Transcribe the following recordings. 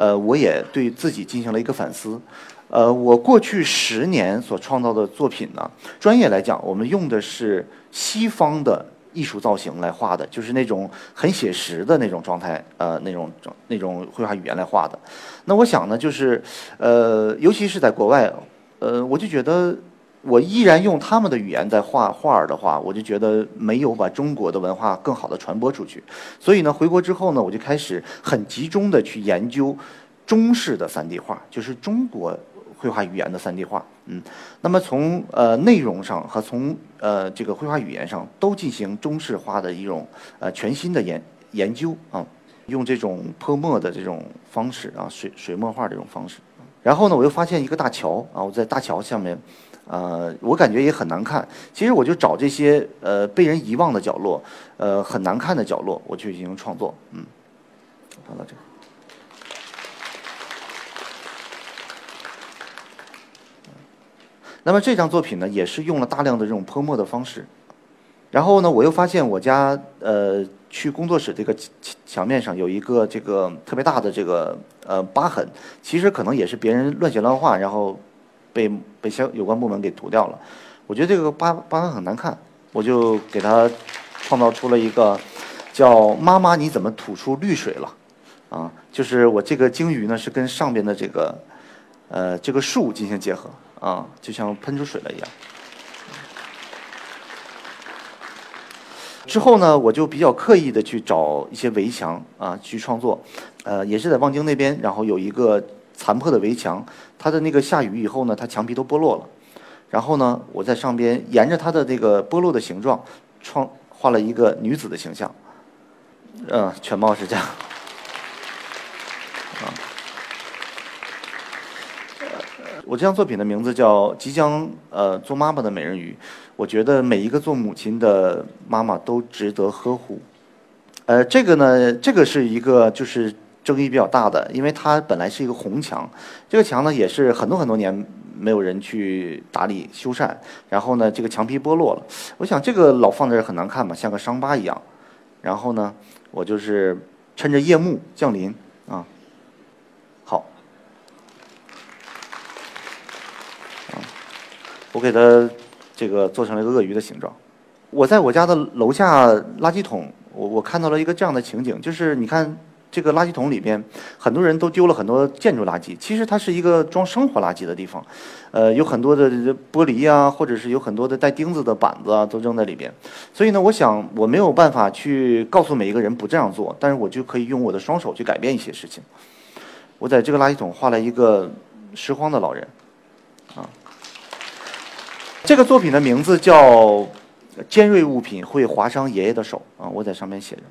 呃，我也对自己进行了一个反思。呃，我过去十年所创造的作品呢，专业来讲，我们用的是西方的艺术造型来画的，就是那种很写实的那种状态，呃，那种那种绘画语言来画的。那我想呢，就是呃，尤其是在国外，呃，我就觉得。我依然用他们的语言在画画儿的话，我就觉得没有把中国的文化更好的传播出去。所以呢，回国之后呢，我就开始很集中的去研究中式的三 D 画，就是中国绘画语言的三 D 画。嗯，那么从呃内容上和从呃这个绘画语言上都进行中式化的一种呃全新的研研究啊，用这种泼墨的这种方式啊，水水墨画这种方式。然后呢，我又发现一个大桥啊，我在大桥下面。呃，我感觉也很难看。其实我就找这些呃被人遗忘的角落，呃很难看的角落，我去进行创作。嗯，放到这。那么这张作品呢，也是用了大量的这种泼墨的方式。然后呢，我又发现我家呃去工作室这个墙墙面上有一个这个特别大的这个呃疤痕，其实可能也是别人乱写乱画，然后。被被相有关部门给涂掉了，我觉得这个疤疤痕很难看，我就给他创造出了一个叫“妈妈你怎么吐出绿水了”，啊，就是我这个鲸鱼呢是跟上边的这个呃这个树进行结合啊，就像喷出水了一样。之后呢，我就比较刻意的去找一些围墙啊去创作，呃，也是在望京那边，然后有一个。残破的围墙，它的那个下雨以后呢，它墙皮都剥落了。然后呢，我在上边沿着它的这个剥落的形状，创画了一个女子的形象。嗯，全貌是这样。啊，我这张作品的名字叫《即将呃做妈妈的美人鱼》。我觉得每一个做母亲的妈妈都值得呵护。呃，这个呢，这个是一个就是。争议比较大的，因为它本来是一个红墙，这个墙呢也是很多很多年没有人去打理修缮，然后呢这个墙皮剥落了，我想这个老放在这很难看嘛，像个伤疤一样。然后呢，我就是趁着夜幕降临啊，好，啊，我给它这个做成了一个鳄鱼的形状。我在我家的楼下垃圾桶，我我看到了一个这样的情景，就是你看。这个垃圾桶里边，很多人都丢了很多建筑垃圾。其实它是一个装生活垃圾的地方，呃，有很多的玻璃啊，或者是有很多的带钉子的板子啊，都扔在里边。所以呢，我想我没有办法去告诉每一个人不这样做，但是我就可以用我的双手去改变一些事情。我在这个垃圾桶画了一个拾荒的老人，啊，这个作品的名字叫《尖锐物品会划伤爷爷的手》啊，我在上面写着。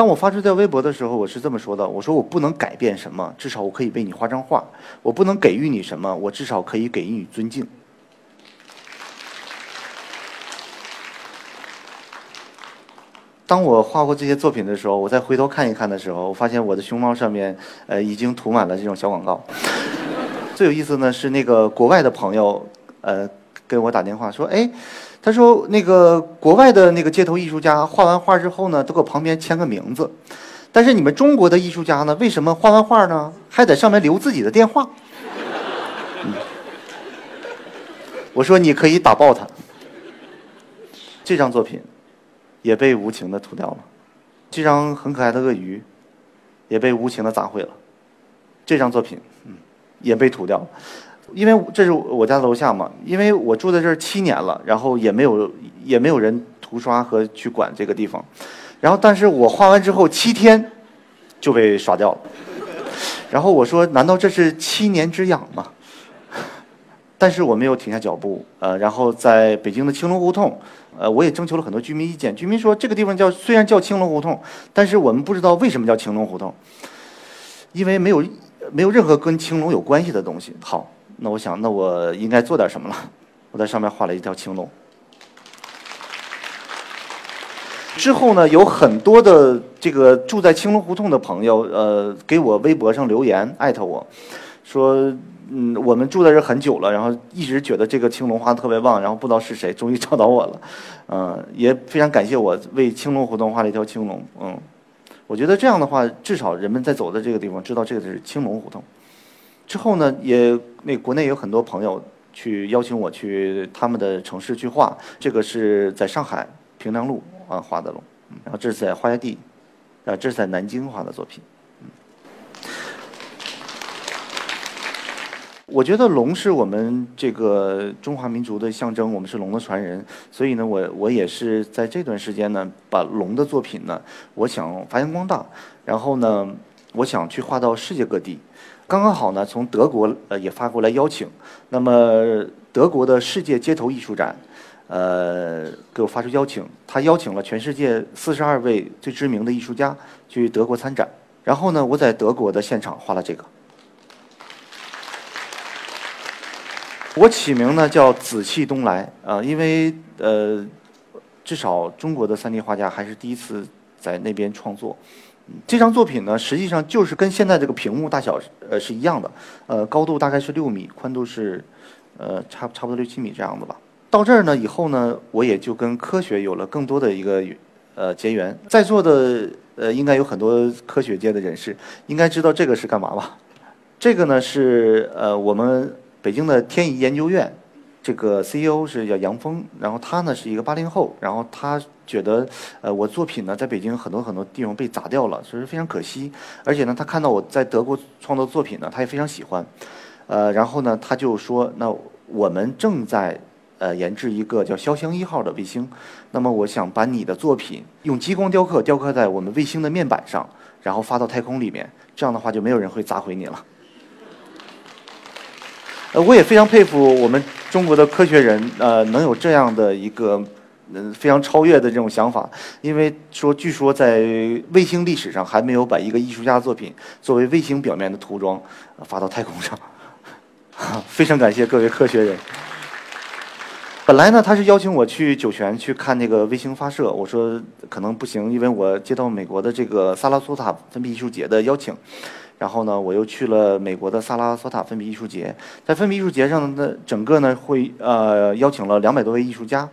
当我发出在微博的时候，我是这么说的：我说我不能改变什么，至少我可以为你画张画；我不能给予你什么，我至少可以给予你尊敬。当我画过这些作品的时候，我再回头看一看的时候，我发现我的熊猫上面呃已经涂满了这种小广告。最有意思呢是那个国外的朋友呃给我打电话说：“哎。”他说：“那个国外的那个街头艺术家画完画之后呢，都搁旁边签个名字，但是你们中国的艺术家呢，为什么画完画呢，还在上面留自己的电话？” 我说：“你可以打爆他。”这张作品也被无情的涂掉了，这张很可爱的鳄鱼也被无情的砸毁了，这张作品嗯也被涂掉了。因为这是我家楼下嘛，因为我住在这儿七年了，然后也没有也没有人涂刷和去管这个地方，然后但是我画完之后七天就被刷掉了，然后我说难道这是七年之痒吗？但是我没有停下脚步，呃，然后在北京的青龙胡同，呃，我也征求了很多居民意见。居民说，这个地方叫虽然叫青龙胡同，但是我们不知道为什么叫青龙胡同，因为没有没有任何跟青龙有关系的东西。好，那我想，那我应该做点什么了？我在上面画了一条青龙。之后呢，有很多的这个住在青龙胡同的朋友，呃，给我微博上留言，艾特我说。嗯，我们住在这很久了，然后一直觉得这个青龙画的特别棒，然后不知道是谁，终于找到我了，嗯，也非常感谢我为青龙胡同画了一条青龙，嗯，我觉得这样的话，至少人们在走的这个地方知道这个是青龙胡同。之后呢，也那国内有很多朋友去邀请我去他们的城市去画，这个是在上海平凉路啊画的龙，然后这是在花家地，啊，这是在南京画的作品。我觉得龙是我们这个中华民族的象征，我们是龙的传人，所以呢，我我也是在这段时间呢，把龙的作品呢，我想发扬光大，然后呢，我想去画到世界各地。刚刚好呢，从德国呃也发过来邀请，那么德国的世界街头艺术展，呃给我发出邀请，他邀请了全世界四十二位最知名的艺术家去德国参展，然后呢，我在德国的现场画了这个。我起名呢叫紫气东来啊，因为呃，至少中国的三 D 画家还是第一次在那边创作。这张作品呢，实际上就是跟现在这个屏幕大小呃是一样的，呃，高度大概是六米，宽度是呃差差不多六七米这样的吧。到这儿呢以后呢，我也就跟科学有了更多的一个呃结缘。在座的呃应该有很多科学界的人士，应该知道这个是干嘛吧？这个呢是呃我们。北京的天仪研究院，这个 CEO 是叫杨峰，然后他呢是一个八零后，然后他觉得，呃，我作品呢在北京很多很多地方被砸掉了，所以非常可惜。而且呢，他看到我在德国创作作品呢，他也非常喜欢。呃，然后呢，他就说，那我们正在呃研制一个叫潇湘一号的卫星，那么我想把你的作品用激光雕刻雕刻在我们卫星的面板上，然后发到太空里面，这样的话就没有人会砸毁你了。呃，我也非常佩服我们中国的科学人，呃，能有这样的一个嗯非常超越的这种想法。因为说，据说在卫星历史上还没有把一个艺术家作品作为卫星表面的涂装发到太空上。非常感谢各位科学人。本来呢，他是邀请我去酒泉去看那个卫星发射，我说可能不行，因为我接到美国的这个萨拉索塔分笔艺术节的邀请。然后呢，我又去了美国的萨拉索塔分笔艺术节，在分笔艺术节上呢，整个呢会呃邀请了两百多位艺术家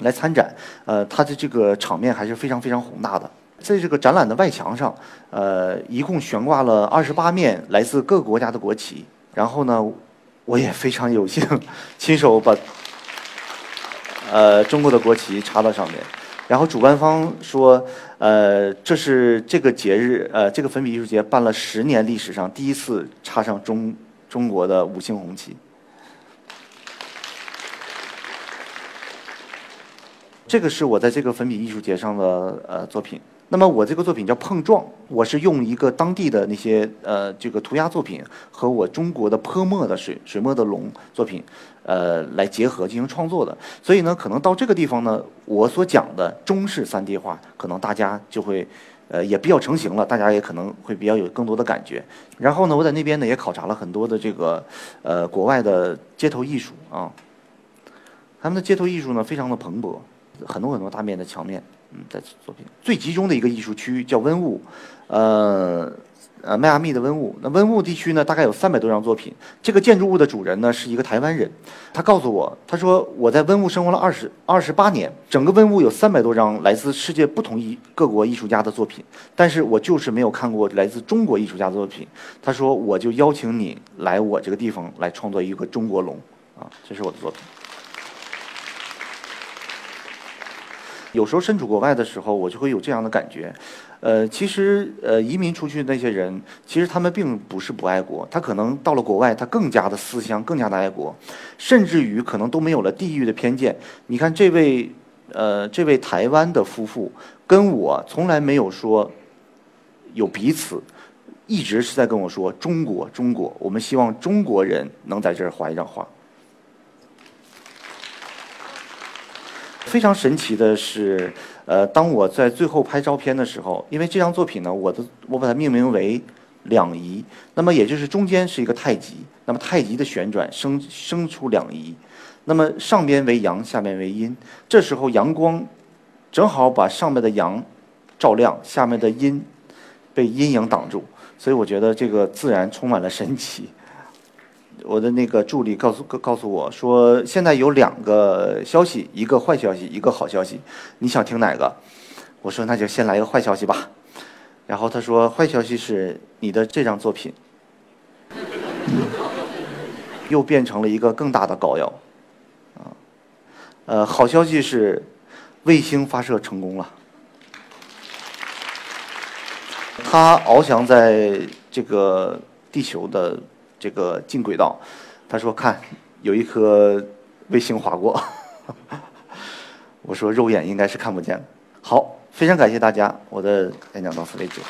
来参展，呃，它的这个场面还是非常非常宏大的。在这个展览的外墙上，呃，一共悬挂了二十八面来自各个国家的国旗。然后呢，我也非常有幸 亲手把呃中国的国旗插到上面。然后主办方说，呃，这是这个节日，呃，这个粉笔艺术节办了十年历史上第一次插上中中国的五星红旗。这个是我在这个粉笔艺术节上的呃作品。那么我这个作品叫碰撞，我是用一个当地的那些呃这个涂鸦作品和我中国的泼墨的水水墨的龙作品，呃来结合进行创作的。所以呢，可能到这个地方呢，我所讲的中式三 D 画，可能大家就会呃也比较成型了，大家也可能会比较有更多的感觉。然后呢，我在那边呢也考察了很多的这个呃国外的街头艺术啊，他们的街头艺术呢非常的蓬勃，很多很多大面的墙面。嗯，在作品最集中的一个艺术区叫温雾，呃呃，迈阿密的温雾。那温雾地区呢，大概有三百多张作品。这个建筑物的主人呢是一个台湾人，他告诉我，他说我在温雾生活了二十二十八年，整个温雾有三百多张来自世界不同艺各国艺术家的作品，但是我就是没有看过来自中国艺术家的作品。他说，我就邀请你来我这个地方来创作一个中国龙，啊，这是我的作品。有时候身处国外的时候，我就会有这样的感觉，呃，其实呃，移民出去的那些人，其实他们并不是不爱国，他可能到了国外，他更加的思乡，更加的爱国，甚至于可能都没有了地域的偏见。你看这位呃，这位台湾的夫妇，跟我从来没有说有彼此，一直是在跟我说：“中国，中国，我们希望中国人能在这儿画一张画。”非常神奇的是，呃，当我在最后拍照片的时候，因为这张作品呢，我的我把它命名为两仪，那么也就是中间是一个太极，那么太极的旋转生生出两仪，那么上边为阳，下边为阴，这时候阳光正好把上面的阳照亮，下面的阴被阴影挡住。所以我觉得这个自然充满了神奇。我的那个助理告诉告诉我说，现在有两个消息，一个坏消息，一个好消息，你想听哪个？我说那就先来个坏消息吧。然后他说，坏消息是你的这张作品又变成了一个更大的膏药。啊，呃，好消息是卫星发射成功了。他翱翔在这个地球的这个近轨道，他说：“看，有一颗卫星划过。”我说：“肉眼应该是看不见。”好，非常感谢大家，我的演讲到此为止。